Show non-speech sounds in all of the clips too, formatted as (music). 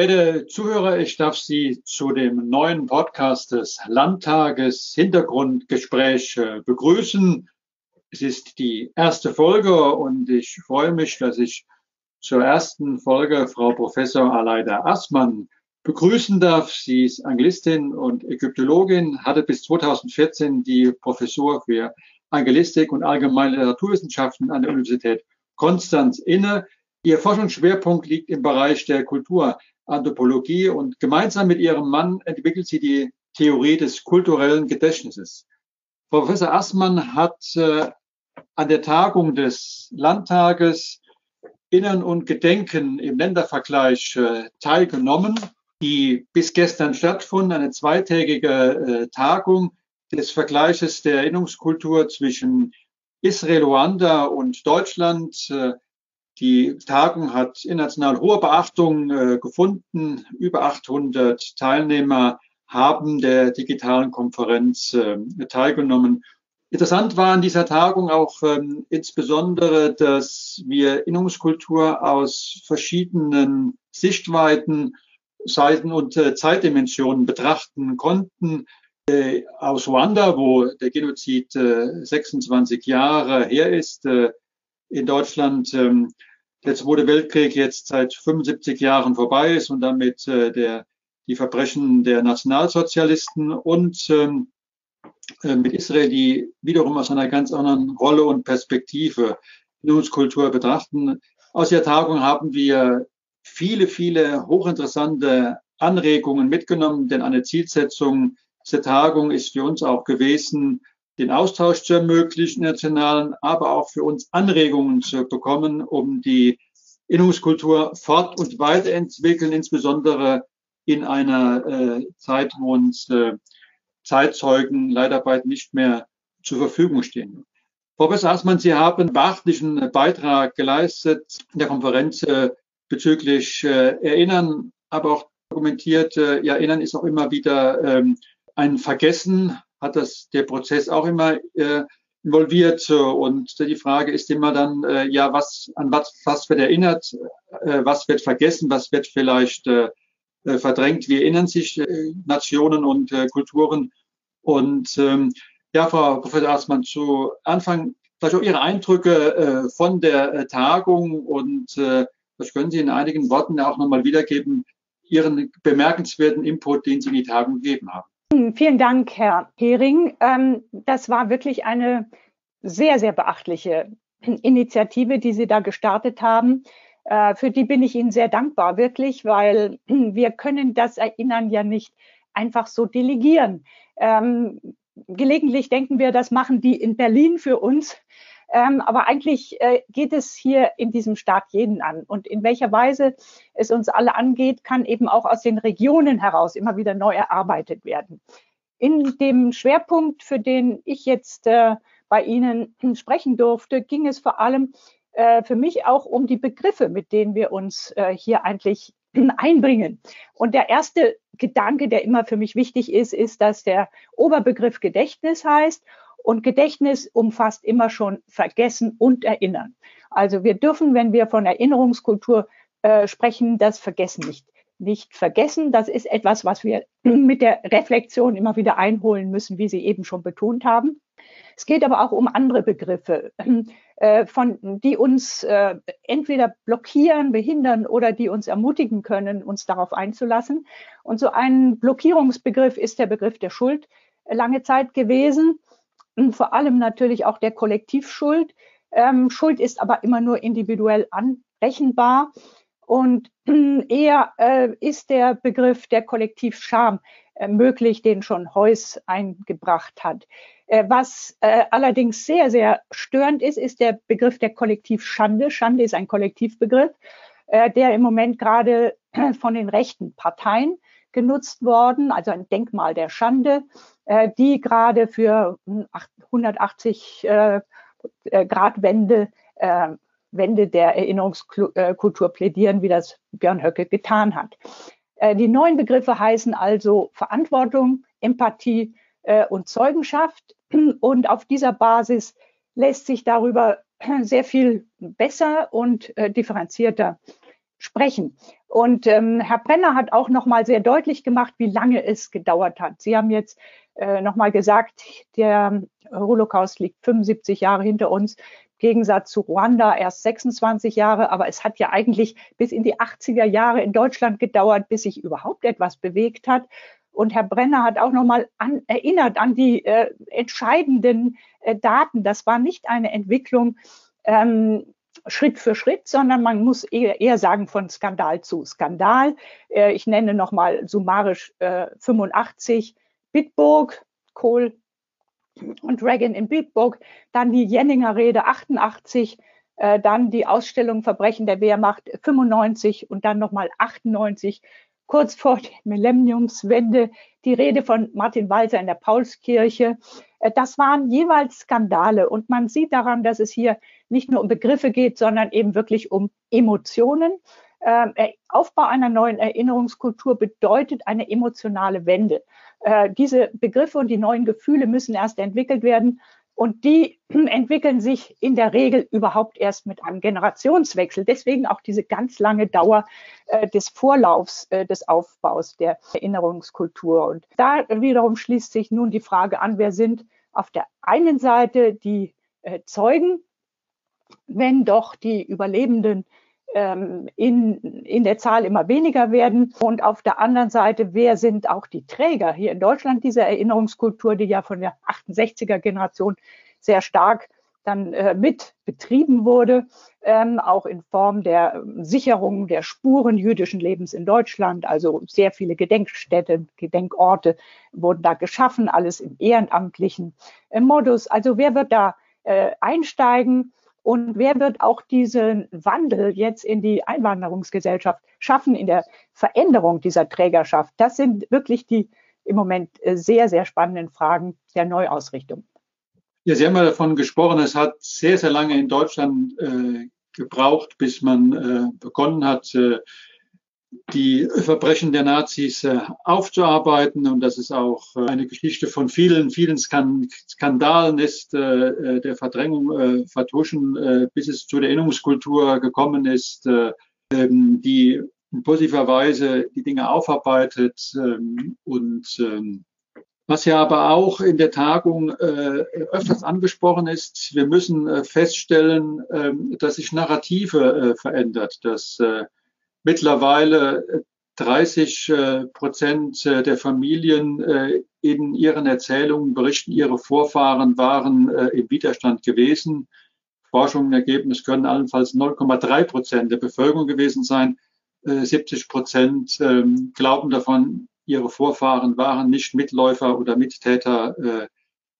Verehrte Zuhörer, ich darf Sie zu dem neuen Podcast des Landtages Hintergrundgespräch äh, begrüßen. Es ist die erste Folge und ich freue mich, dass ich zur ersten Folge Frau Professor Aleida Assmann begrüßen darf. Sie ist Anglistin und Ägyptologin, hatte bis 2014 die Professur für Angelistik und allgemeine Literaturwissenschaften an der Universität Konstanz inne. Ihr Forschungsschwerpunkt liegt im Bereich der Kulturanthropologie und gemeinsam mit ihrem Mann entwickelt sie die Theorie des kulturellen Gedächtnisses. Professor Assmann hat äh, an der Tagung des Landtages Innern und Gedenken im Ländervergleich äh, teilgenommen, die bis gestern stattfand, eine zweitägige äh, Tagung des Vergleiches der Erinnerungskultur zwischen Israel, Ruanda und Deutschland. Äh, die Tagung hat international hohe Beachtung äh, gefunden. Über 800 Teilnehmer haben der digitalen Konferenz äh, teilgenommen. Interessant war an dieser Tagung auch ähm, insbesondere, dass wir Erinnerungskultur aus verschiedenen Sichtweiten, Seiten und äh, Zeitdimensionen betrachten konnten. Äh, aus Ruanda, wo der Genozid äh, 26 Jahre her ist, äh, in Deutschland ähm, der Zweite Weltkrieg jetzt seit 75 Jahren vorbei ist und damit äh, der, die Verbrechen der Nationalsozialisten und ähm, äh, mit Israel, die wiederum aus einer ganz anderen Rolle und Perspektive Erinnerungskultur betrachten. Aus der Tagung haben wir viele, viele hochinteressante Anregungen mitgenommen, denn eine Zielsetzung dieser Tagung ist für uns auch gewesen, den Austausch zu ermöglichen, nationalen, aber auch für uns Anregungen zu bekommen, um die Erinnerungskultur fort- und weiterentwickeln, insbesondere in einer äh, Zeit, wo uns äh, Zeitzeugen leider bald nicht mehr zur Verfügung stehen. Professor Assmann, Sie haben einen beachtlichen Beitrag geleistet in der Konferenz äh, bezüglich äh, Erinnern, aber auch dokumentiert, äh, ja, Erinnern ist auch immer wieder ähm, ein Vergessen, hat das der Prozess auch immer äh, involviert. Und die Frage ist immer dann, äh, ja, was, an was, was wird erinnert, äh, was wird vergessen, was wird vielleicht äh, äh, verdrängt. Wie erinnern sich äh, Nationen und äh, Kulturen? Und ähm, ja, Frau Professor Arzmann, zu Anfang vielleicht auch Ihre Eindrücke äh, von der äh, Tagung und äh, das können Sie in einigen Worten auch nochmal wiedergeben, Ihren bemerkenswerten Input, den Sie in die Tagung gegeben haben. Hm, vielen Dank, Herr Hering. Ähm, das war wirklich eine sehr, sehr beachtliche Initiative, die Sie da gestartet haben. Äh, für die bin ich Ihnen sehr dankbar, wirklich, weil wir können das Erinnern ja nicht einfach so delegieren. Ähm, gelegentlich denken wir, das machen die in Berlin für uns. Ähm, aber eigentlich äh, geht es hier in diesem Staat jeden an. Und in welcher Weise es uns alle angeht, kann eben auch aus den Regionen heraus immer wieder neu erarbeitet werden. In dem Schwerpunkt, für den ich jetzt äh, bei Ihnen (clears throat) sprechen durfte, ging es vor allem äh, für mich auch um die Begriffe, mit denen wir uns äh, hier eigentlich (clears throat) einbringen. Und der erste Gedanke, der immer für mich wichtig ist, ist, dass der Oberbegriff Gedächtnis heißt und Gedächtnis umfasst immer schon Vergessen und Erinnern. Also wir dürfen, wenn wir von Erinnerungskultur äh, sprechen, das Vergessen nicht, nicht vergessen. Das ist etwas, was wir (clears throat) mit der Reflexion immer wieder einholen müssen, wie Sie eben schon betont haben. Es geht aber auch um andere Begriffe, (clears throat) äh, von, die uns äh, entweder blockieren, behindern oder die uns ermutigen können, uns darauf einzulassen. Und so ein Blockierungsbegriff ist der Begriff der Schuld lange Zeit gewesen vor allem natürlich auch der Kollektivschuld. Ähm, Schuld ist aber immer nur individuell anrechenbar. Und (clears throat) eher äh, ist der Begriff der Kollektivscham äh, möglich, den schon Heuss eingebracht hat. Äh, was äh, allerdings sehr, sehr störend ist, ist der Begriff der Kollektivschande. Schande ist ein Kollektivbegriff, äh, der im Moment gerade (clears throat) von den rechten Parteien genutzt worden, also ein Denkmal der Schande, äh, die gerade für 180 äh, äh, Grad Wende, äh, Wende der Erinnerungskultur plädieren, wie das Björn Höcke getan hat. Äh, die neuen Begriffe heißen also Verantwortung, Empathie äh, und Zeugenschaft. Und auf dieser Basis lässt sich darüber sehr viel besser und differenzierter sprechen. Und ähm, Herr Brenner hat auch noch mal sehr deutlich gemacht, wie lange es gedauert hat. Sie haben jetzt äh, noch mal gesagt, der Holocaust liegt 75 Jahre hinter uns. Im Gegensatz zu Ruanda erst 26 Jahre, aber es hat ja eigentlich bis in die 80er Jahre in Deutschland gedauert, bis sich überhaupt etwas bewegt hat. Und Herr Brenner hat auch nochmal an, erinnert an die äh, entscheidenden äh, Daten. Das war nicht eine Entwicklung ähm, Schritt für Schritt, sondern man muss eher, eher sagen von Skandal zu Skandal. Äh, ich nenne nochmal summarisch äh, 85 Bitburg, Kohl und Reagan in Bitburg, dann die Jenninger Rede 88, äh, dann die Ausstellung Verbrechen der Wehrmacht 95 und dann nochmal 98 kurz vor der Millenniumswende die Rede von Martin Walser in der Paulskirche. Äh, das waren jeweils Skandale und man sieht daran, dass es hier nicht nur um Begriffe geht, sondern eben wirklich um Emotionen. Ähm, Aufbau einer neuen Erinnerungskultur bedeutet eine emotionale Wende. Äh, diese Begriffe und die neuen Gefühle müssen erst entwickelt werden. Und die (clears throat) entwickeln sich in der Regel überhaupt erst mit einem Generationswechsel. Deswegen auch diese ganz lange Dauer äh, des Vorlaufs äh, des Aufbaus der Erinnerungskultur. Und da wiederum schließt sich nun die Frage an, wer sind auf der einen Seite die äh, Zeugen, wenn doch die Überlebenden ähm, in, in der Zahl immer weniger werden. Und auf der anderen Seite, wer sind auch die Träger hier in Deutschland dieser Erinnerungskultur, die ja von der 68er Generation sehr stark dann äh, mit betrieben wurde, ähm, auch in Form der Sicherung der Spuren jüdischen Lebens in Deutschland. Also sehr viele Gedenkstätten, Gedenkorte wurden da geschaffen, alles im ehrenamtlichen äh, Modus. Also wer wird da äh, einsteigen? Und wer wird auch diesen Wandel jetzt in die Einwanderungsgesellschaft schaffen, in der Veränderung dieser Trägerschaft? Das sind wirklich die im Moment äh, sehr, sehr spannenden Fragen der Neuausrichtung. Ja, Sie haben ja davon gesprochen, es hat sehr, sehr lange in Deutschland äh, gebraucht, bis man äh, begonnen hat, äh, die Verbrechen der Nazis äh, aufzuarbeiten. Und dass es auch äh, eine Geschichte von vielen, vielen Skandalen ist, äh, der Verdrängung, Vertuschen, bis es zu der Erinnerungskultur gekommen ist, ähm, die in positiver Weise die Dinge aufarbeitet ähm, und ähm, was ja aber auch in der Tagung öfters angesprochen ist, wir müssen feststellen, dass sich Narrative verändert, dass mittlerweile 30 äh, Prozent äh, der Familien äh, in ihren Erzählungen berichten, ihre Vorfahren waren im Widerstand gewesen. Forschungen ergeben, es können allenfalls 0,3 Prozent der Bevölkerung gewesen sein. 70 Prozent ähm, glauben davon, ihre Vorfahren waren nicht Mitläufer oder Mittäter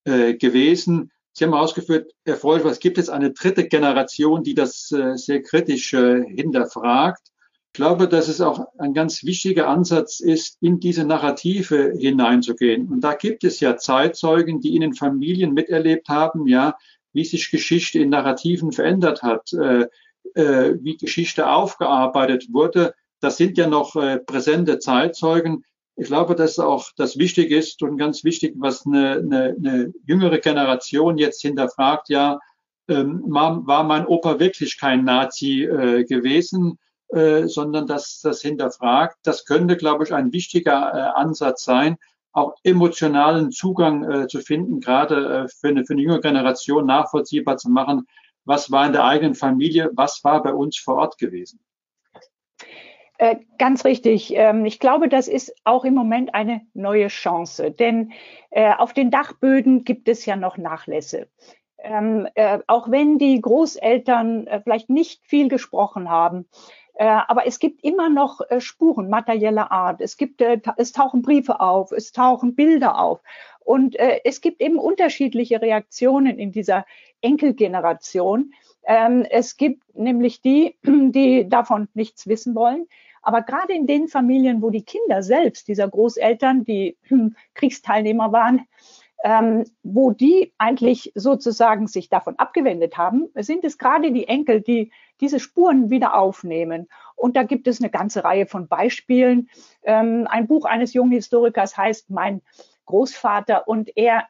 gewesen. Sie haben ausgeführt, Herr Freud, was gibt es eine dritte Generation, die das sehr kritisch hinterfragt? Ich glaube, dass es auch ein ganz wichtiger Ansatz ist, in diese Narrative hineinzugehen. Und da gibt es ja Zeitzeugen, die in den Familien miterlebt haben, ja, wie sich Geschichte in Narrativen verändert hat, äh, äh, wie Geschichte aufgearbeitet wurde. Das sind ja noch äh, präsente Zeitzeugen. Ich glaube, dass auch das wichtig ist und ganz wichtig, was eine, eine, eine jüngere Generation jetzt hinterfragt, ja, ähm, war mein Opa wirklich kein Nazi äh, gewesen? Äh, sondern dass das hinterfragt. Das könnte, glaube ich, ein wichtiger äh, Ansatz sein, auch emotionalen Zugang äh, zu finden, gerade äh, für, eine, für eine junge Generation nachvollziehbar zu machen, was war in der eigenen Familie, was war bei uns vor Ort gewesen. Äh, ganz richtig. Ähm, ich glaube, das ist auch im Moment eine neue Chance, denn auf den Dachböden gibt es ja noch Nachlässe. Ähm, auch wenn die Großeltern vielleicht nicht viel gesprochen haben, aber es gibt immer noch äh, Spuren materieller Art. Es gibt, äh, es tauchen Briefe auf, es tauchen Bilder auf. Und es gibt eben unterschiedliche Reaktionen in dieser Enkelgeneration. Ähm, es gibt nämlich die, (clears throat) die davon nichts wissen wollen. Aber gerade in den Familien, wo die Kinder selbst dieser Großeltern, die Kriegsteilnehmer waren, ähm, wo die eigentlich sozusagen sich davon abgewendet haben, sind es gerade die Enkel, die diese Spuren wieder aufnehmen. Und da gibt es eine ganze Reihe von Beispielen. Ähm, ein Buch eines jungen Historikers heißt Mein Großvater und er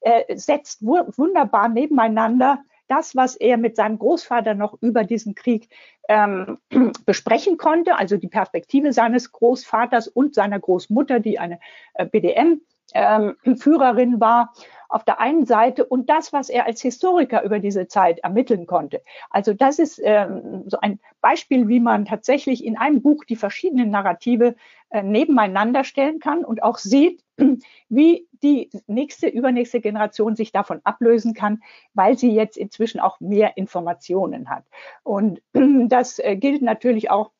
äh, setzt wunderbar nebeneinander das, was er mit seinem Großvater noch über diesen Krieg ähm, (clears throat) besprechen konnte, also die Perspektive seines Großvaters und seiner Großmutter, die eine äh, BDM-Führerin ähm, war, auf der einen Seite und das, was er als Historiker über diese Zeit ermitteln konnte. Also das ist ähm, so ein Beispiel, wie man tatsächlich in einem Buch die verschiedenen Narrative äh, nebeneinander stellen kann und auch sieht, (clears throat) wie die nächste, übernächste Generation sich davon ablösen kann, weil sie jetzt inzwischen auch mehr Informationen hat. Und (clears throat) das äh, gilt natürlich auch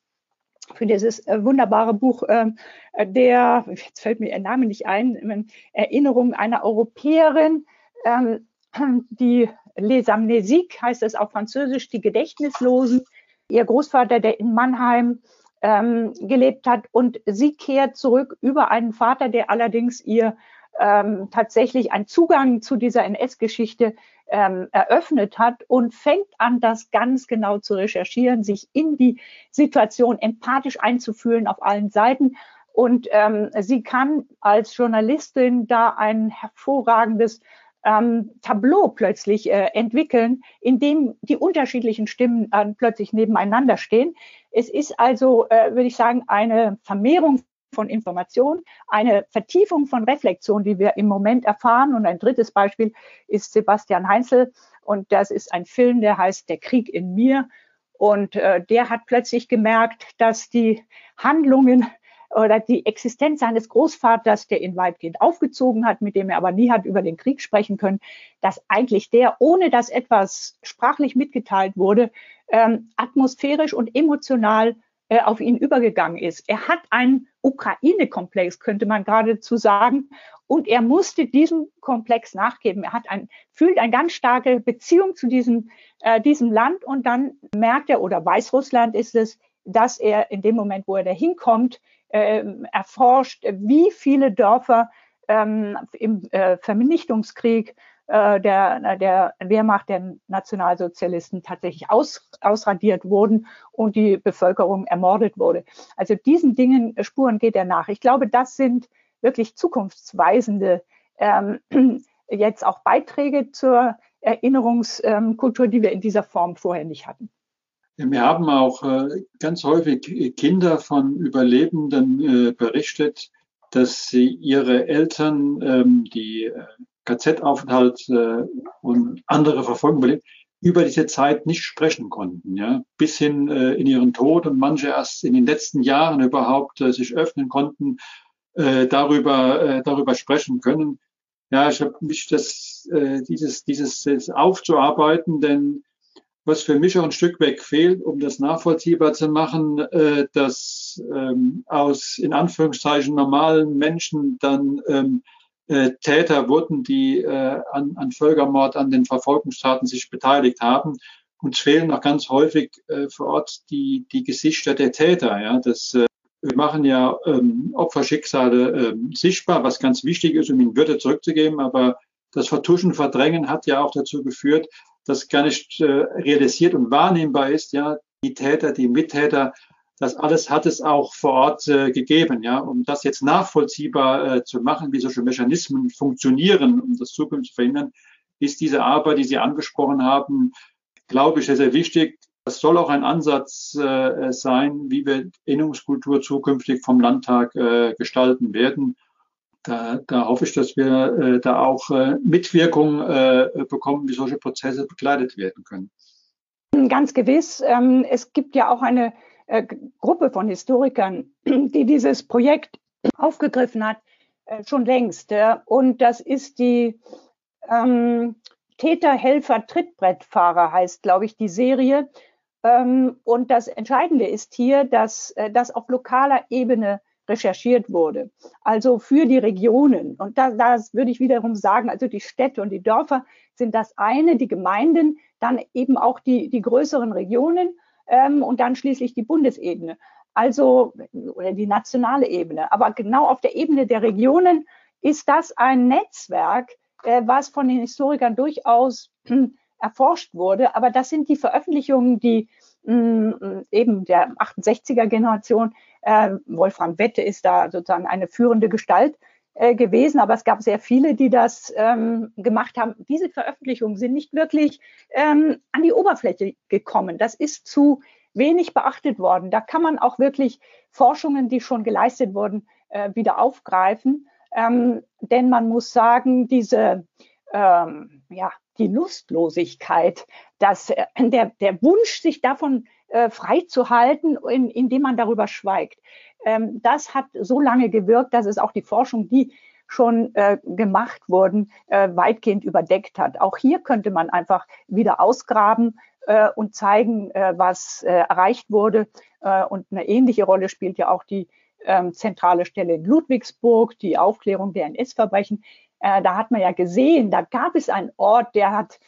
für dieses äh, wunderbare Buch ähm, äh, der, jetzt fällt mir ihr Name nicht ein, ähm, Erinnerung einer Europäerin, ähm, (clears throat) die Les Amnésiques heißt es auf Französisch, die Gedächtnislosen. Ihr Großvater, der in Mannheim ähm, gelebt hat und sie kehrt zurück über einen Vater, der allerdings ihr ähm, tatsächlich einen Zugang zu dieser NS-Geschichte ähm, eröffnet hat und fängt an, das ganz genau zu recherchieren, sich in die Situation empathisch einzufühlen auf allen Seiten. Und ähm, sie kann als Journalistin da ein hervorragendes ähm, Tableau plötzlich äh, entwickeln, in dem die unterschiedlichen Stimmen äh, plötzlich nebeneinander stehen. Es ist also, äh, würde ich sagen, eine Vermehrung von Information, eine Vertiefung von Reflexion, die wir im Moment erfahren. Und ein drittes Beispiel ist Sebastian Heinzel. Und das ist ein Film, der heißt Der Krieg in mir. Und äh, der hat plötzlich gemerkt, dass die Handlungen oder die Existenz seines Großvaters, der ihn weitgehend aufgezogen hat, mit dem er aber nie hat über den Krieg sprechen können, dass eigentlich der, ohne dass etwas sprachlich mitgeteilt wurde, ähm, atmosphärisch und emotional äh, auf ihn übergegangen ist. Er hat einen Ukraine-Komplex, könnte man geradezu sagen. Und er musste diesem Komplex nachgeben. Er hat ein, fühlt eine ganz starke Beziehung zu diesem, äh, diesem Land und dann merkt er, oder Weißrussland ist es, dass er in dem Moment, wo er da hinkommt, äh, erforscht, wie viele Dörfer ähm, im äh, Vernichtungskrieg äh, der, der Wehrmacht der Nationalsozialisten tatsächlich aus, ausradiert wurden und die Bevölkerung ermordet wurde. Also diesen Dingen äh, Spuren geht er nach. Ich glaube, das sind wirklich zukunftsweisende ähm, (clears throat) jetzt auch Beiträge zur Erinnerungskultur, die wir in dieser Form vorher nicht hatten. Wir haben auch äh, ganz häufig Kinder von Überlebenden äh, berichtet, dass sie ihre Eltern, ähm, die äh, KZ-Aufenthalt äh, und andere Verfolgung über diese Zeit nicht sprechen konnten, ja, bis hin äh, in ihren Tod und manche erst in den letzten Jahren überhaupt äh, sich öffnen konnten, äh, darüber äh, darüber sprechen können. Ja, ich habe mich das äh, dieses dieses das aufzuarbeiten, denn was für mich auch ein Stück weg fehlt, um das nachvollziehbar zu machen, äh, dass ähm, aus in Anführungszeichen normalen Menschen dann ähm, äh, Täter wurden, die äh, an, an Völkermord, an den Verfolgungstaten sich beteiligt haben. Uns fehlen auch ganz häufig äh, vor Ort die, die Gesichter der Täter. Ja, das, äh, wir machen ja ähm, Opferschicksale ähm, sichtbar, was ganz wichtig ist, um ihnen Würde zurückzugeben. Aber das Vertuschen, Verdrängen hat ja auch dazu geführt, dass gar nicht äh, realisiert und wahrnehmbar ist, ja, die Täter, die Mittäter das alles hat es auch vor Ort äh, gegeben. Ja, um das jetzt nachvollziehbar äh, zu machen, wie solche Mechanismen funktionieren, um das zukünftig zu verhindern, ist diese Arbeit, die Sie angesprochen haben, glaube ich, sehr, sehr wichtig. Das soll auch ein Ansatz äh, sein, wie wir Erinnerungskultur zukünftig vom Landtag äh, gestalten werden. Da, da hoffe ich, dass wir äh, da auch äh, Mitwirkung äh, bekommen, wie solche Prozesse begleitet werden können. Ganz gewiss. Ähm, es gibt ja auch eine äh, Gruppe von Historikern, (clears throat) die dieses Projekt aufgegriffen hat, äh, schon längst. Und das ist die ähm, Täter, Helfer, Trittbrettfahrer heißt, glaube ich, die Serie. Ähm, und das Entscheidende ist hier, dass äh, das auf lokaler Ebene recherchiert wurde. Also für die Regionen. Und da, das würde ich wiederum sagen, also die Städte und die Dörfer sind das eine, die Gemeinden, dann eben auch die, die größeren Regionen ähm, und dann schließlich die Bundesebene. Also, oder die nationale Ebene. Aber genau auf der Ebene der Regionen ist das ein Netzwerk, äh, was von den Historikern durchaus äh, erforscht wurde. Aber das sind die Veröffentlichungen, die mh, hm, eben der 68er Generation, äh, Wolfram Wette ist da sozusagen eine führende Gestalt, äh, gewesen, aber es gab sehr viele, die das ähm, gemacht haben. Diese Veröffentlichungen sind nicht wirklich ähm, an die Oberfläche gekommen. Das ist zu wenig beachtet worden. Da kann man auch wirklich Forschungen, die schon geleistet wurden, äh, wieder aufgreifen. Ähm, denn man muss sagen, diese, ähm, ja, die Lustlosigkeit, dass äh, der, der Wunsch, sich davon äh, freizuhalten, in, indem man darüber schweigt, ähm, das hat so lange gewirkt, dass es auch die Forschung, die schon äh, gemacht wurden, äh, weitgehend überdeckt hat. Auch hier könnte man einfach wieder ausgraben äh, und zeigen, äh, was äh, erreicht wurde. Äh, und eine ähnliche Rolle spielt ja auch die ähm, zentrale Stelle in Ludwigsburg, die Aufklärung der NS-Verbrechen. Da hat man ja gesehen, da gab es einen Ort, der hat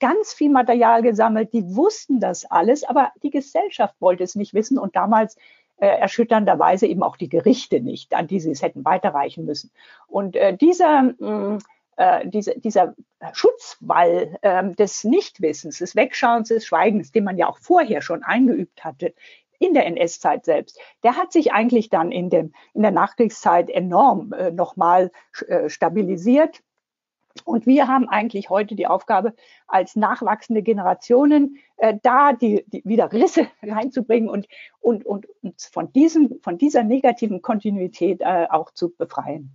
ganz viel Material gesammelt, die wussten das alles, aber die Gesellschaft wollte es nicht wissen und damals äh, erschütternderweise eben auch die Gerichte nicht, an die sie es hätten weiterreichen müssen. Und äh, dieser, mh, mm, äh, diese, dieser Schutzwall äh, des Nichtwissens, des Wegschauens, des Schweigens, den man ja auch vorher schon eingeübt hatte, in der NS-Zeit selbst, der hat sich eigentlich dann in, dem, in der Nachkriegszeit enorm äh, nochmal äh, stabilisiert. Und wir haben eigentlich heute die Aufgabe, als nachwachsende Generationen äh, da die, die wieder Risse (laughs) reinzubringen und, und, und uns von, diesem, von dieser negativen Kontinuität äh, auch zu befreien.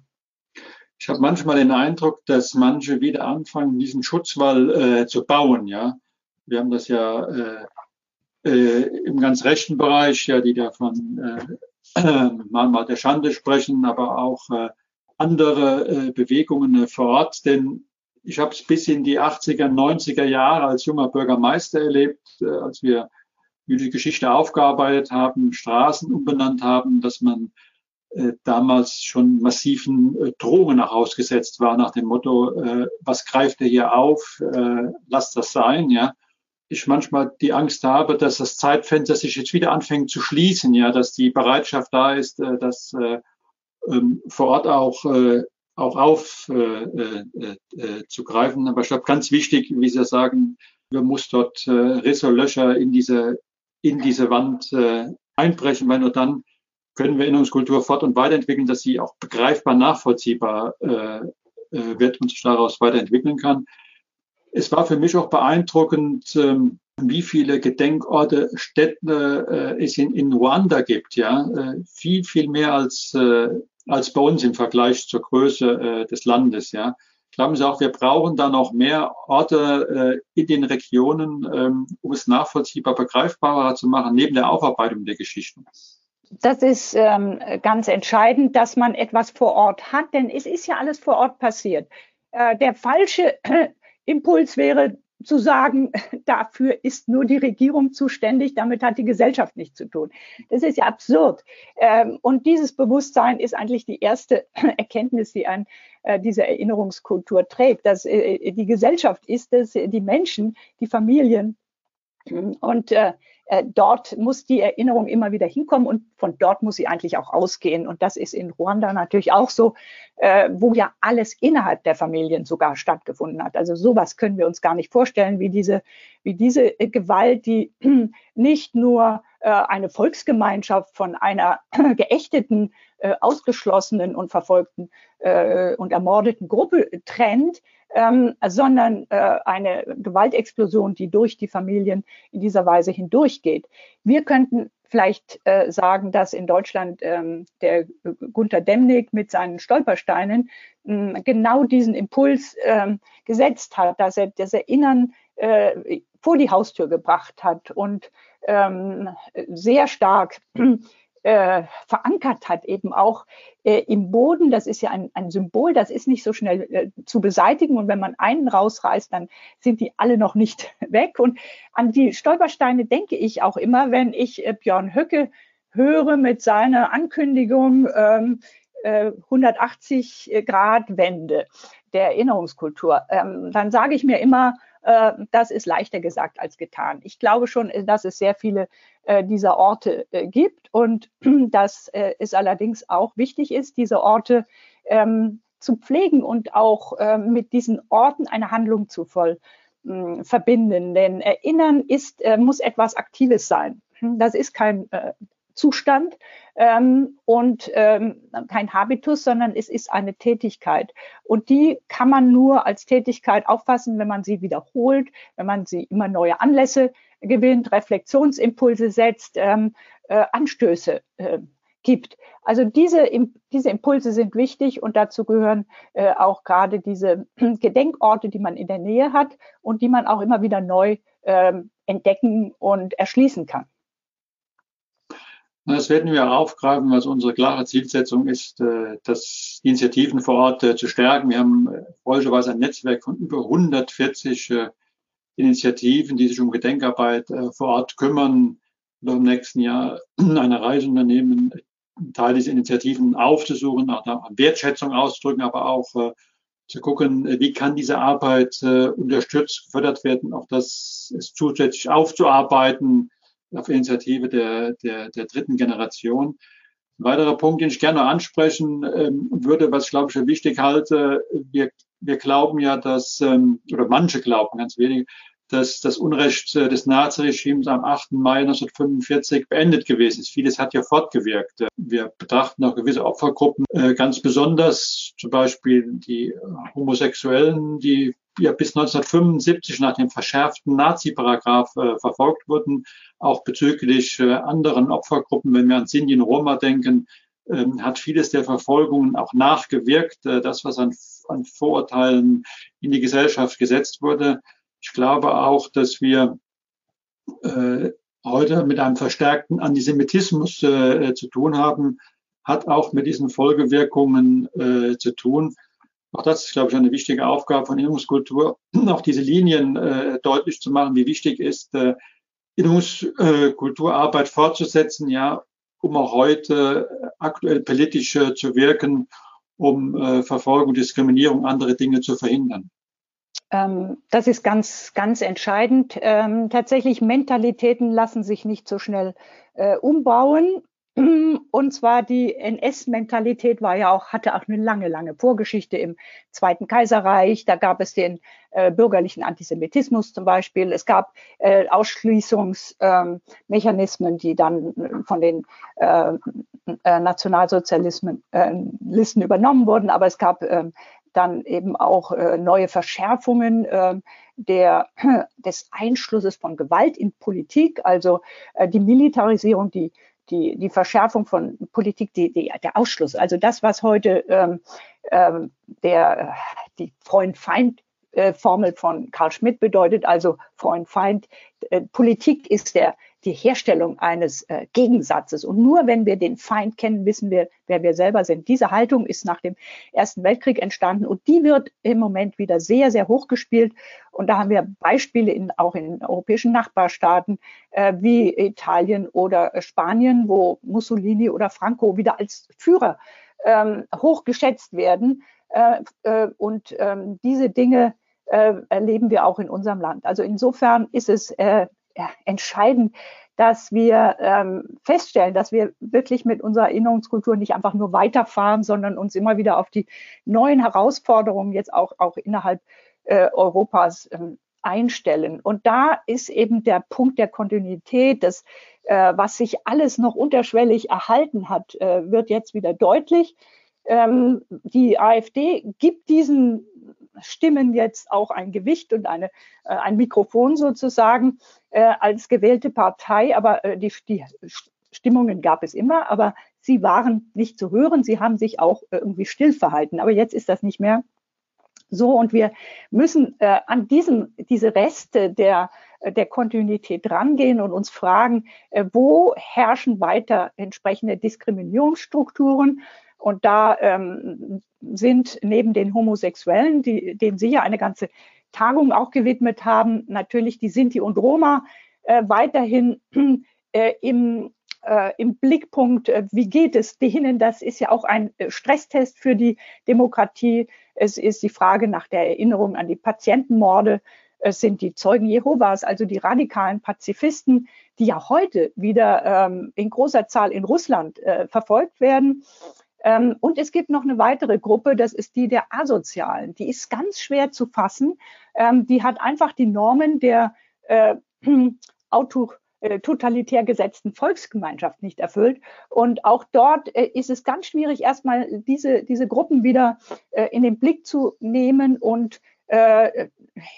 Ich habe manchmal den Eindruck, dass manche wieder anfangen, diesen Schutzwall äh, zu bauen. Ja, wir haben das ja äh, äh, im ganz rechten Bereich, ja, die da von äh, (clears throat) mal der Schande sprechen, aber auch äh, andere äh, Bewegungen äh, vor Ort. Denn ich habe es bis in die 80er, 90er Jahre als junger Bürgermeister erlebt, äh, als wir die Geschichte aufgearbeitet haben, Straßen umbenannt haben, dass man äh, damals schon massiven äh, Drohungen auch ausgesetzt war nach dem Motto, äh, was greift er hier auf, äh, lasst das sein, ja. Ich manchmal die Angst habe, dass das Zeitfenster sich jetzt wieder anfängt zu schließen, ja, dass die Bereitschaft da ist, äh, das äh, ähm, vor Ort auch äh, auch aufzugreifen. Äh, äh, Aber ich glaube, ganz wichtig, wie Sie sagen, wir muss dort äh, Risse, Löcher in diese, in diese Wand äh, einbrechen, weil nur dann können wir Erinnerungskultur fort- und weiterentwickeln, dass sie auch begreifbar, nachvollziehbar äh, äh, wird und sich daraus weiterentwickeln kann. Es war für mich auch beeindruckend, ähm, wie viele Gedenkorte, Städte äh, es in, in Ruanda gibt. Ja, äh, viel, viel mehr als, äh, als bei uns im Vergleich zur Größe äh, des Landes. Ja, glauben Sie auch, wir brauchen da noch mehr Orte äh, in den Regionen, ähm, um es nachvollziehbar, begreifbarer zu machen, neben der Aufarbeitung der Geschichten. Das ist ähm, ganz entscheidend, dass man etwas vor Ort hat, denn es ist ja alles vor Ort passiert. Äh, der falsche äh, Impuls wäre zu sagen, (laughs) dafür ist nur die Regierung zuständig, damit hat die Gesellschaft nichts zu tun. Das ist ja absurd. Ähm, und dieses Bewusstsein ist eigentlich die erste (laughs) Erkenntnis, die ein, äh, diese Erinnerungskultur trägt, dass äh, die Gesellschaft ist es, die Menschen, die Familien. Und äh, dort muss die Erinnerung immer wieder hinkommen und von dort muss sie eigentlich auch ausgehen. Und das ist in Ruanda natürlich auch so, äh, wo ja alles innerhalb der Familien sogar stattgefunden hat. Also sowas können wir uns gar nicht vorstellen, wie diese, wie diese äh, Gewalt, die (clears throat) nicht nur äh, eine Volksgemeinschaft von einer (clears throat) geächteten, äh, ausgeschlossenen und verfolgten äh, und ermordeten Gruppe trennt, ähm, sondern äh, eine Gewaltexplosion, die durch die Familien in dieser Weise hindurchgeht. Wir könnten vielleicht äh, sagen, dass in Deutschland ähm, der Gunter Demnig mit seinen Stolpersteinen äh, genau diesen Impuls äh, gesetzt hat, dass er das Erinnern äh, vor die Haustür gebracht hat und ähm, sehr stark äh, verankert hat, eben auch äh, im Boden. Das ist ja ein, ein Symbol, das ist nicht so schnell äh, zu beseitigen. Und wenn man einen rausreißt, dann sind die alle noch nicht (laughs) weg. Und an die Stolpersteine denke ich auch immer, wenn ich äh, Björn Höcke höre mit seiner Ankündigung ähm, äh, 180 Grad Wende der Erinnerungskultur. Ähm, dann sage ich mir immer, äh, das ist leichter gesagt als getan. Ich glaube schon, dass es sehr viele äh, dieser Orte äh, gibt und (clears throat) dass äh, es allerdings auch wichtig ist, diese Orte ähm, zu pflegen und auch ähm, mit diesen Orten eine Handlung zu voll hm, verbinden. Denn Erinnern ist, äh, muss etwas Aktives sein. Das ist kein Zustand ähm, und ähm, kein Habitus, sondern es ist eine Tätigkeit. Und die kann man nur als Tätigkeit auffassen, wenn man sie wiederholt, wenn man sie immer neue Anlässe gewinnt, Reflexionsimpulse setzt, ähm, äh, Anstöße äh, gibt. Also diese, diese Impulse sind wichtig und dazu gehören äh, auch gerade diese (clears throat) Gedenkorte, die man in der Nähe hat und die man auch immer wieder neu ähm, entdecken und erschließen kann. Das werden wir aufgreifen, was unsere klare Zielsetzung ist, äh, das Initiativen vor Ort äh, zu stärken. Wir haben freundlicherweise ein Netzwerk von über 140 Initiativen, die sich um Gedenkarbeit vor Ort kümmern, und im nächsten Jahr (clears throat) eine Reise unternehmen, Teil dieser Initiativen aufzusuchen, auch Wertschätzung auszudrücken, aber auch äh, zu gucken, äh, wie kann diese Arbeit äh, unterstützt, gefördert werden, auch das ist zusätzlich aufzuarbeiten auf Initiative der, der, der dritten Generation. Ein weiterer Punkt, den ich gerne ansprechen ähm, würde, was ich glaube ich für wichtig halte, wir, wir glauben ja, dass, ähm, oder manche glauben, ganz wenige, dass das Unrecht äh, des Naziregimes am 8. Mai 1945 beendet gewesen ist. Vieles hat ja fortgewirkt. Wir betrachten auch gewisse Opfergruppen äh, ganz besonders, zum Beispiel die Homosexuellen, die ja bis 1975 nach dem verschärften Nazi-Paragraph verfolgt wurden, auch bezüglich anderen Opfergruppen, wenn wir an Sinti und Roma denken, ähm, hat vieles der Verfolgungen auch nachgewirkt. das, was an, an Vorurteilen in die Gesellschaft gesetzt wurde, ich glaube auch, dass wir äh, heute mit einem verstärkten Antisemitismus äh, zu tun haben, hat auch mit diesen Folgewirkungen äh, zu tun. Auch das ist, glaube ich, eine wichtige Aufgabe von Erinnerungskultur, (clears throat) auch diese Linien äh, deutlich zu machen, wie wichtig ist, äh, Erinnerungskulturarbeit fortzusetzen, ja, um auch heute aktuell politisch äh, zu wirken, um äh, Verfolgung, Diskriminierung, andere Dinge zu verhindern. Ähm, das ist ganz, ganz entscheidend. Ähm, tatsächlich Mentalitäten lassen sich nicht so schnell äh, umbauen. Und zwar die NS-Mentalität war ja auch, hatte auch eine lange, lange Vorgeschichte im Zweiten Kaiserreich. Da gab es den äh, bürgerlichen Antisemitismus zum Beispiel. Es gab äh, Ausschließungsmechanismen, ähm, die dann von den äh, äh Nationalsozialisten äh, übernommen wurden. Aber es gab ähm, dann eben auch äh, neue Verschärfungen äh, der, des Einschlusses von Gewalt in Politik, also äh, die Militarisierung, die, die, die Verschärfung von Politik, die, die, der Ausschluss, also das, was heute ähm, ähm, der, die Freund-Feind äh, Formel von Karl Schmidt bedeutet, also Freund, Feind. Äh, Politik ist der, die Herstellung eines äh, Gegensatzes. Und nur wenn wir den Feind kennen, wissen wir, wer wir selber sind. Diese Haltung ist nach dem Ersten Weltkrieg entstanden und die wird im Moment wieder sehr, sehr hochgespielt. Und da haben wir Beispiele in, auch in europäischen Nachbarstaaten äh, wie Italien oder Spanien, wo Mussolini oder Franco wieder als Führer ähm, hochgeschätzt werden. Äh, äh, und ähm, diese Dinge äh, erleben wir auch in unserem Land. Also insofern ist es äh, entscheidend, dass wir ähm, feststellen, dass wir wirklich mit unserer Erinnerungskultur nicht einfach nur weiterfahren, sondern uns immer wieder auf die neuen Herausforderungen jetzt auch, auch innerhalb äh, Europas ähm, einstellen. Und da ist eben der Punkt der Kontinuität, das, äh, was sich alles noch unterschwellig erhalten hat, äh, wird jetzt wieder deutlich. Ähm, die AfD gibt diesen Stimmen jetzt auch ein Gewicht und eine, äh, ein Mikrofon sozusagen äh, als gewählte Partei. Aber äh, die, die Stimmungen gab es immer, aber sie waren nicht zu hören. Sie haben sich auch irgendwie still verhalten. Aber jetzt ist das nicht mehr so. Und wir müssen äh, an diesem, diese Reste der, der Kontinuität rangehen und uns fragen, äh, wo herrschen weiter entsprechende Diskriminierungsstrukturen? Und da ähm, sind neben den Homosexuellen, die, denen Sie ja eine ganze Tagung auch gewidmet haben, natürlich die Sinti und Roma äh, weiterhin äh, im, äh, im Blickpunkt. Äh, wie geht es denen? Das ist ja auch ein äh, Stresstest für die Demokratie. Es ist die Frage nach der Erinnerung an die Patientenmorde. Es sind die Zeugen Jehovas, also die radikalen Pazifisten, die ja heute wieder ähm, in großer Zahl in Russland äh, verfolgt werden. Ähm, und es gibt noch eine weitere Gruppe, das ist die der Asozialen. Die ist ganz schwer zu fassen. Ähm, die hat einfach die Normen der äh, (clears throat) Auto, äh, totalitär gesetzten Volksgemeinschaft nicht erfüllt. Und auch dort äh, ist es ganz schwierig, erstmal diese, diese Gruppen wieder äh, in den Blick zu nehmen und äh,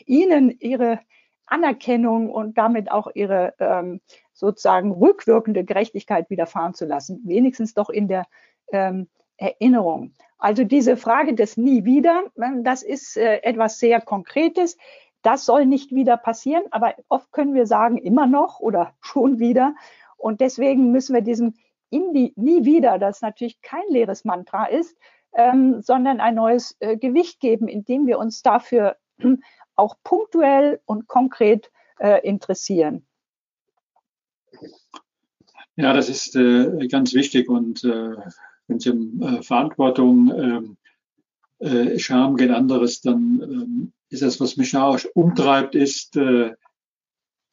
ihnen ihre Anerkennung und damit auch ihre ähm, sozusagen rückwirkende Gerechtigkeit widerfahren zu lassen, wenigstens doch in der ähm, Erinnerung. Also diese Frage des Nie wieder, das ist äh, etwas sehr Konkretes. Das soll nicht wieder passieren, aber oft können wir sagen, immer noch oder (laughs) schon wieder. Und deswegen müssen wir diesem die, nie wieder, das natürlich kein leeres Mantra ist, ähm, sondern ein neues äh, Gewicht geben, indem wir uns dafür (clears throat) auch punktuell und konkret äh, interessieren. Ja, das ist äh, ganz wichtig und äh, wenn es um äh, Verantwortung, ähm, äh, Scham geht anderes, dann ähm, ist das, was mich auch umtreibt, ist, äh,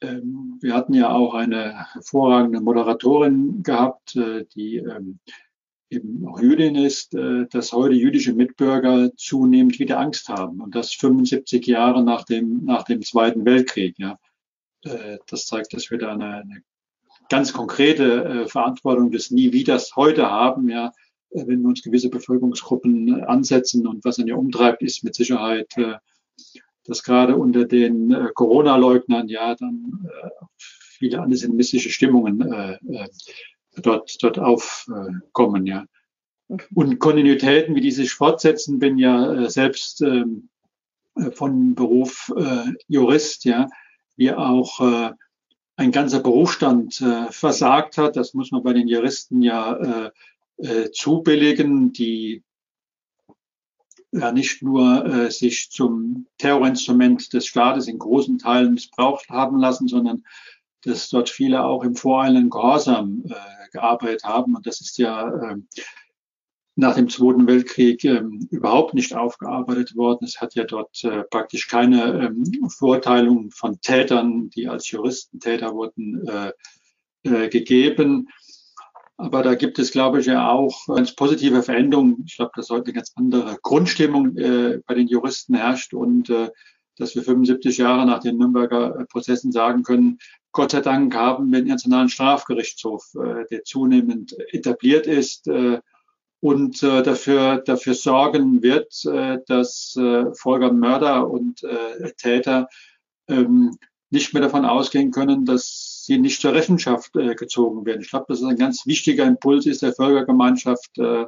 ähm, wir hatten ja auch eine hervorragende Moderatorin gehabt, die eben auch Jüdin ist, dass heute jüdische Mitbürger zunehmend wieder Angst haben und das 75 Jahre nach dem, nach dem Zweiten Weltkrieg. Ja. Das zeigt, dass wir da eine, eine ganz konkrete Verantwortung des Nie Wieders heute haben, ja, wenn wir uns gewisse Bevölkerungsgruppen äh, ansetzen. Und was an ihr umtreibt, ist mit Sicherheit äh, dass gerade unter den äh, Corona-Leugnern ja dann äh, viele antisemitische Stimmungen äh, äh, dort, dort aufkommen, ja. Und Kontinuitäten, wie die sich fortsetzen, bin ja äh, selbst ähm, äh, von Beruf äh, Jurist, ja, wie auch äh, ein ganzer Berufsstand äh, versagt hat. Das muss man bei den Juristen ja äh, zubilligen, die ja nicht nur äh, sich zum Terrorinstrument des Staates in großen Teilen missbraucht haben lassen, sondern dass dort viele auch im voreilenden Gehorsam äh, gearbeitet haben. Und das ist ja äh, nach dem Zweiten Weltkrieg äh, überhaupt nicht aufgearbeitet worden. Es hat ja dort äh, praktisch keine ähm, Verurteilung von Tätern, die als Juristen Täter wurden, äh, äh, gegeben. Aber da gibt es, glaube ich, ja auch ganz positive Veränderungen. Ich glaube, dass heute eine ganz andere Grundstimmung äh, bei den Juristen herrscht und äh, dass wir 75 Jahre nach den Nürnberger äh, Prozessen sagen können, Gott sei Dank haben wir den Internationalen Strafgerichtshof, äh, der zunehmend etabliert ist äh, und äh, dafür, dafür sorgen wird, äh, dass äh, Folger Mörder und äh, Täter ähm, nicht mehr davon ausgehen können, dass sie nicht zur Rechenschaft äh, gezogen werden. Ich glaube, das ist ein ganz wichtiger Impuls ist der Völkergemeinschaft. Äh,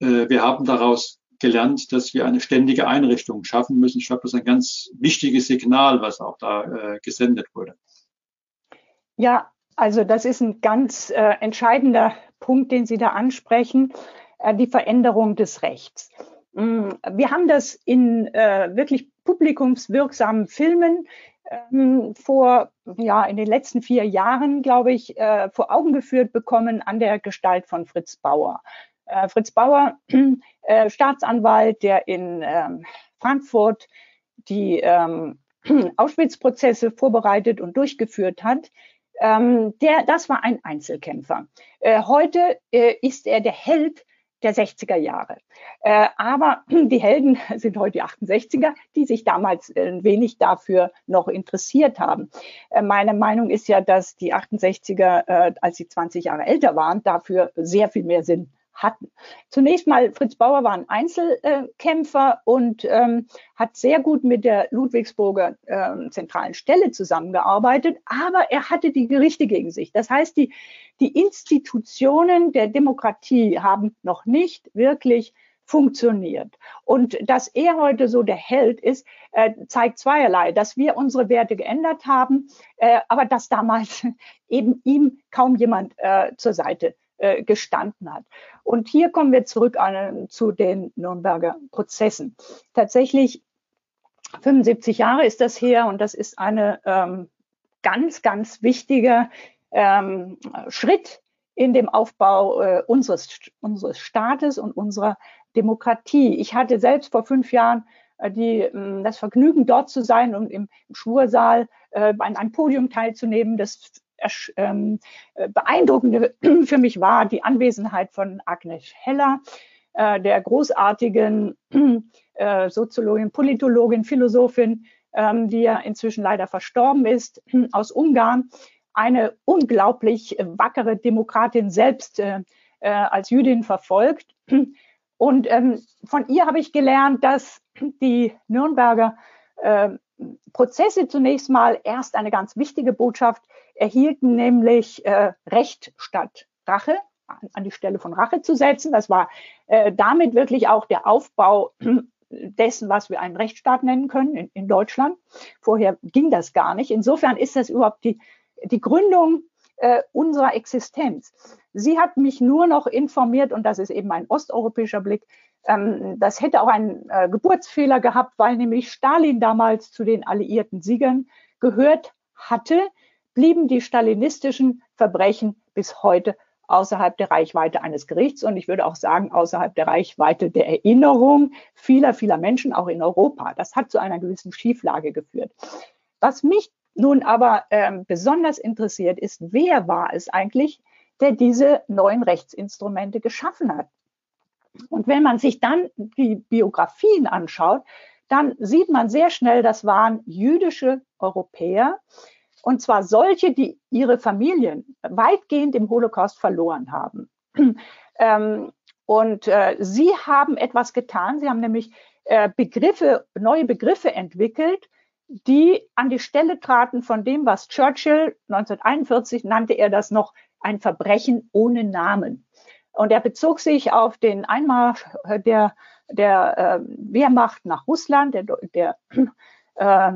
äh, wir haben daraus gelernt, dass wir eine ständige Einrichtung schaffen müssen. Ich glaube, das ist ein ganz wichtiges Signal, was auch da äh, gesendet wurde. Ja, also das ist ein ganz äh, entscheidender Punkt, den Sie da ansprechen, die Veränderung des Rechts. Mm, wir haben das in äh, wirklich publikumswirksamen Filmen ähm, vor, ja, in den letzten vier Jahren, glaube ich, äh, vor Augen geführt bekommen an der Gestalt von Fritz Bauer. Äh, Fritz Bauer, (clears throat) äh, Staatsanwalt, der in ähm, Frankfurt die ähm, (clears throat) Auschwitz-Prozesse vorbereitet und durchgeführt hat, ähm, der, das war ein Einzelkämpfer. Äh, heute äh, ist er der Held der 60er Jahre. Äh, aber (clears throat) die Helden sind heute die 68er, die sich damals ein wenig dafür noch interessiert haben. Äh, meine Meinung ist ja, dass die 68er, äh, als sie 20 Jahre älter waren, dafür sehr viel mehr Sinn hatten. Zunächst mal, Fritz Bauer war ein Einzelkämpfer und ähm, hat sehr gut mit der Ludwigsburger äh, zentralen Stelle zusammengearbeitet, aber er hatte die Gerichte gegen sich. Das heißt, die, die Institutionen der Demokratie haben noch nicht wirklich funktioniert. Und dass er heute so der Held ist, äh, zeigt zweierlei, dass wir unsere Werte geändert haben, äh, aber dass damals (laughs) eben ihm kaum jemand äh, zur Seite äh, gestanden hat. Und hier kommen wir zurück an, zu den Nürnberger Prozessen. Tatsächlich 75 Jahre ist das her und das ist eine ähm, ganz, ganz wichtiger ähm, Schritt in dem Aufbau äh, unseres, unseres Staates und unserer Demokratie. Ich hatte selbst vor fünf Jahren äh, die, äh, das Vergnügen, dort zu sein und im, im Schwursaal äh, an einem Podium teilzunehmen, das ähm, beeindruckende (clears throat) für mich war die Anwesenheit von Agnes Heller, äh, der großartigen (clears throat) äh, Soziologin, Politologin, Philosophin, ähm, die ja inzwischen leider verstorben ist, (clears throat) aus Ungarn. eine unglaublich wackere Demokratin selbst äh, äh, als Jüdin verfolgt. Und ähm, von ihr habe ich gelernt, dass die Nürnberger äh, Prozesse zunächst mal erst eine ganz wichtige Botschaft erhielten, nämlich äh, Recht statt Rache an die Stelle von Rache zu setzen. Das war äh, damit wirklich auch der Aufbau (clears throat) dessen, was wir einen Rechtsstaat nennen können in, in, Deutschland. Vorher ging das gar nicht. Insofern ist das überhaupt die, die Gründung äh, unserer Existenz. Sie hat mich nur noch informiert, und das ist eben ein osteuropäischer Blick, das hätte auch einen äh, Geburtsfehler gehabt, weil nämlich Stalin damals zu den alliierten Siegern gehört hatte, blieben die stalinistischen Verbrechen bis heute außerhalb der Reichweite eines Gerichts und ich würde auch sagen, außerhalb der Reichweite der Erinnerung vieler, vieler Menschen, auch in Europa. Das hat zu einer gewissen Schieflage geführt. Was mich nun aber ähm, besonders interessiert ist, wer war es eigentlich, der diese neuen Rechtsinstrumente geschaffen hat? Und wenn man sich dann die Biografien anschaut, dann sieht man sehr schnell, das waren jüdische Europäer, und zwar solche, die ihre Familien weitgehend im Holocaust verloren haben. (clears throat) ähm, und äh, sie haben etwas getan. Sie haben nämlich äh, Begriffe, neue Begriffe entwickelt, die an die Stelle traten von dem, was Churchill 1941 nannte er das noch ein Verbrechen ohne Namen. Und er bezog sich auf den Einmarsch der, der äh, Wehrmacht nach Russland, der, der (clears throat) äh,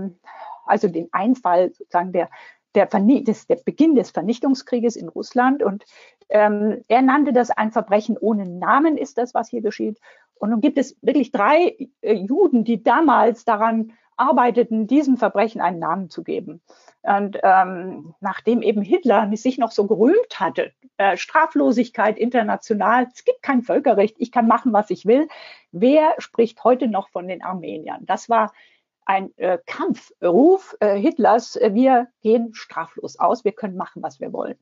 also den Einfall sozusagen der, der, des, der Beginn des Vernichtungskrieges in Russland. Und ähm, er nannte das ein Verbrechen ohne Namen, ist das, was hier geschieht. Und nun gibt es wirklich drei äh, Juden, die damals daran arbeiteten, diesem Verbrechen einen Namen zu geben. Und ähm, nachdem eben Hitler sich noch so gerühmt hatte, äh, Straflosigkeit international, es gibt kein Völkerrecht, ich kann machen, was ich will, wer spricht heute noch von den Armeniern? Das war ein äh, Kampfruf äh, Hitlers, äh, wir gehen straflos aus, wir können machen, was wir wollen.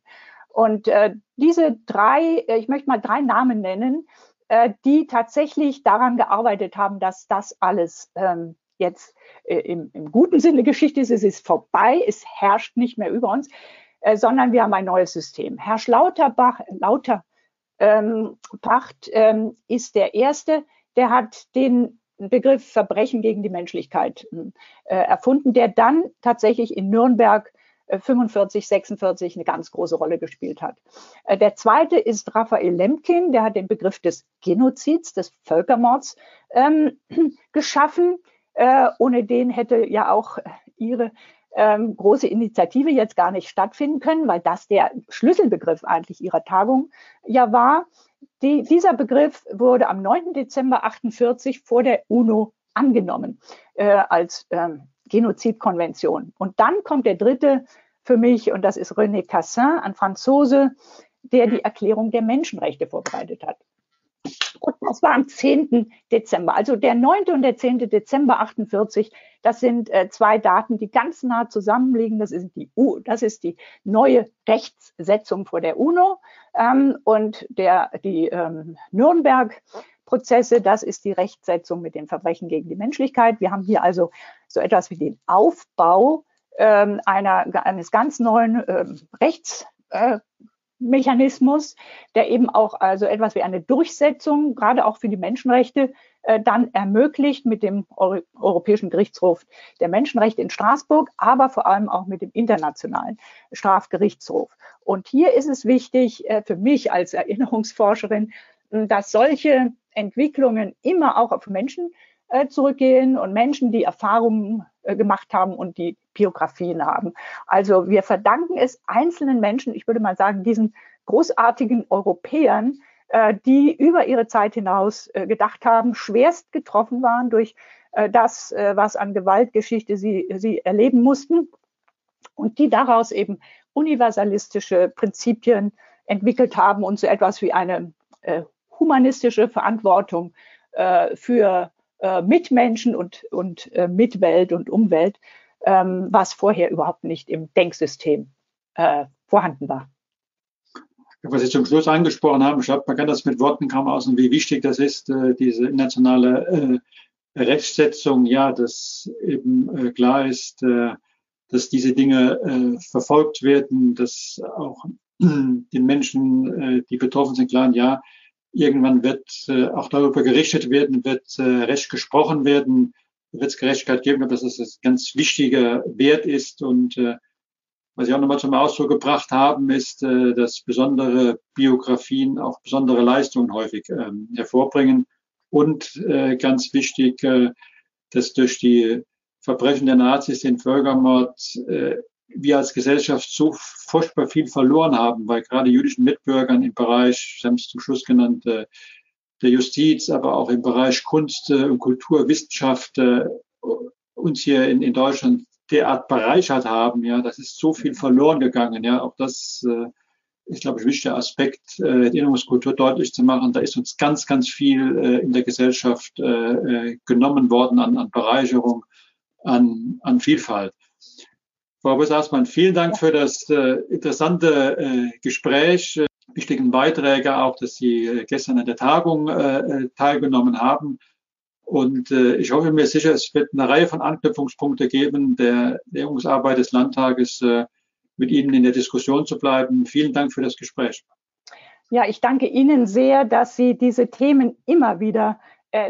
Und äh, diese drei, äh, ich möchte mal drei Namen nennen, äh, die tatsächlich daran gearbeitet haben, dass das alles ähm, jetzt äh, im, im guten Sinne Geschichte ist. Es ist vorbei, es herrscht nicht mehr über uns, äh, sondern wir haben ein neues System. Herr Schlauterbach, Lauter ähm, Pacht ähm, ist der Erste, der hat den Begriff Verbrechen gegen die Menschlichkeit äh, erfunden, der dann tatsächlich in Nürnberg 45, äh, 46 eine ganz große Rolle gespielt hat. Äh, der zweite ist Raphael Lemkin, der hat den Begriff des Genozids, des Völkermords ähm, geschaffen. Äh, ohne den hätte ja auch ihre ähm, große Initiative jetzt gar nicht stattfinden können, weil das der Schlüsselbegriff eigentlich ihrer Tagung ja war. Die, dieser Begriff wurde am 9. Dezember 48 vor der UNO angenommen äh, als ähm, Genozidkonvention. Und dann kommt der dritte für mich, und das ist René Cassin, ein Franzose, der die Erklärung der Menschenrechte vorbereitet hat. Und das war am 10. Dezember. Also der 9. und der 10. Dezember 48, das sind äh, zwei Daten, die ganz nah zusammenliegen. Das ist die, U das ist die neue Rechtssetzung vor der UNO ähm, und der, die ähm, Nürnberg-Prozesse, das ist die Rechtssetzung mit den Verbrechen gegen die Menschlichkeit. Wir haben hier also so etwas wie den Aufbau ähm, einer, eines ganz neuen ähm, Rechts äh, Mechanismus, der eben auch also etwas wie eine Durchsetzung, gerade auch für die Menschenrechte, äh, dann ermöglicht mit dem Euro Europäischen Gerichtshof der Menschenrechte in Straßburg, aber vor allem auch mit dem Internationalen Strafgerichtshof. Und hier ist es wichtig äh, für mich als Erinnerungsforscherin, dass solche Entwicklungen immer auch auf Menschen äh, zurückgehen und Menschen, die Erfahrungen gemacht haben und die Biografien haben. Also wir verdanken es einzelnen Menschen, ich würde mal sagen, diesen großartigen Europäern, äh, die über ihre Zeit hinaus äh, gedacht haben, schwerst getroffen waren durch äh, das, äh, was an Gewaltgeschichte sie, sie erleben mussten und die daraus eben universalistische Prinzipien entwickelt haben und so etwas wie eine humanistische Verantwortung für äh, Mitmenschen und, und äh, Mitwelt und Umwelt, ähm, was vorher überhaupt nicht im Denksystem äh, vorhanden war. Was Sie zum Schluss angesprochen haben, ich glaube, man kann das mit Worten kaum außen, wie wichtig das ist, äh, diese internationale äh, Rechtssetzung, ja, dass eben äh, klar ist, dass diese Dinge verfolgt werden, dass auch den Menschen, die betroffen sind, klar, ja, irgendwann wird äh, auch darüber gerichtet werden, wird äh, Recht gesprochen werden, wird es Gerechtigkeit geben, dass das ein ganz wichtiger Wert ist. Und äh, was Sie auch nochmal zum Ausdruck gebracht haben, ist, äh, dass besondere Biografien auch besondere Leistungen häufig ähm, hervorbringen. Und äh, ganz wichtig, äh, dass durch die Verbrechen der Nazis, den Völkermord, äh, wir als Gesellschaft so furchtbar viel verloren haben, weil gerade jüdischen Mitbürgern im Bereich, Sie haben es zum Schluss genannt, äh, der Justiz, aber auch im Bereich Kunst äh, und Kultur, Wissenschaft äh, uns hier in, in Deutschland derart bereichert haben. Ja, das ist so viel verloren gegangen. Ja, auch das ist, glaube ich, wichtiger Aspekt, äh, Erinnerungskultur deutlich zu machen. Da ist uns ganz, ganz viel äh, in der Gesellschaft äh genommen worden an, an Bereicherung, an, an Vielfalt. Frau Busaßmann, vielen Dank für das äh, interessante äh, Gespräch, äh, wichtigen Beiträge auch, dass Sie äh, gestern an der Tagung äh, teilgenommen haben. Und ich hoffe mir sicher, es wird eine Reihe von Anknüpfungspunkte geben, der Lehrungsarbeit des Landtages mit Ihnen in der Diskussion zu bleiben. Vielen Dank für das Gespräch. Ja, ich danke Ihnen sehr, dass Sie diese Themen immer wieder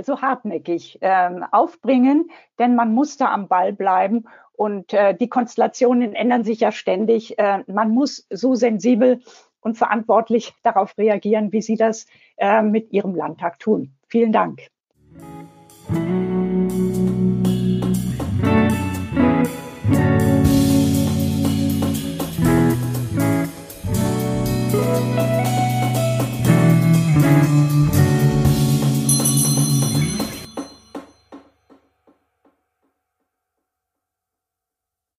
so hartnäckig ähm, aufbringen, denn man muss da am Ball bleiben und äh, die Konstellationen ändern sich ja ständig. Äh, man muss so sensibel und verantwortlich darauf reagieren, wie Sie das äh, mit Ihrem Landtag tun. Vielen Dank.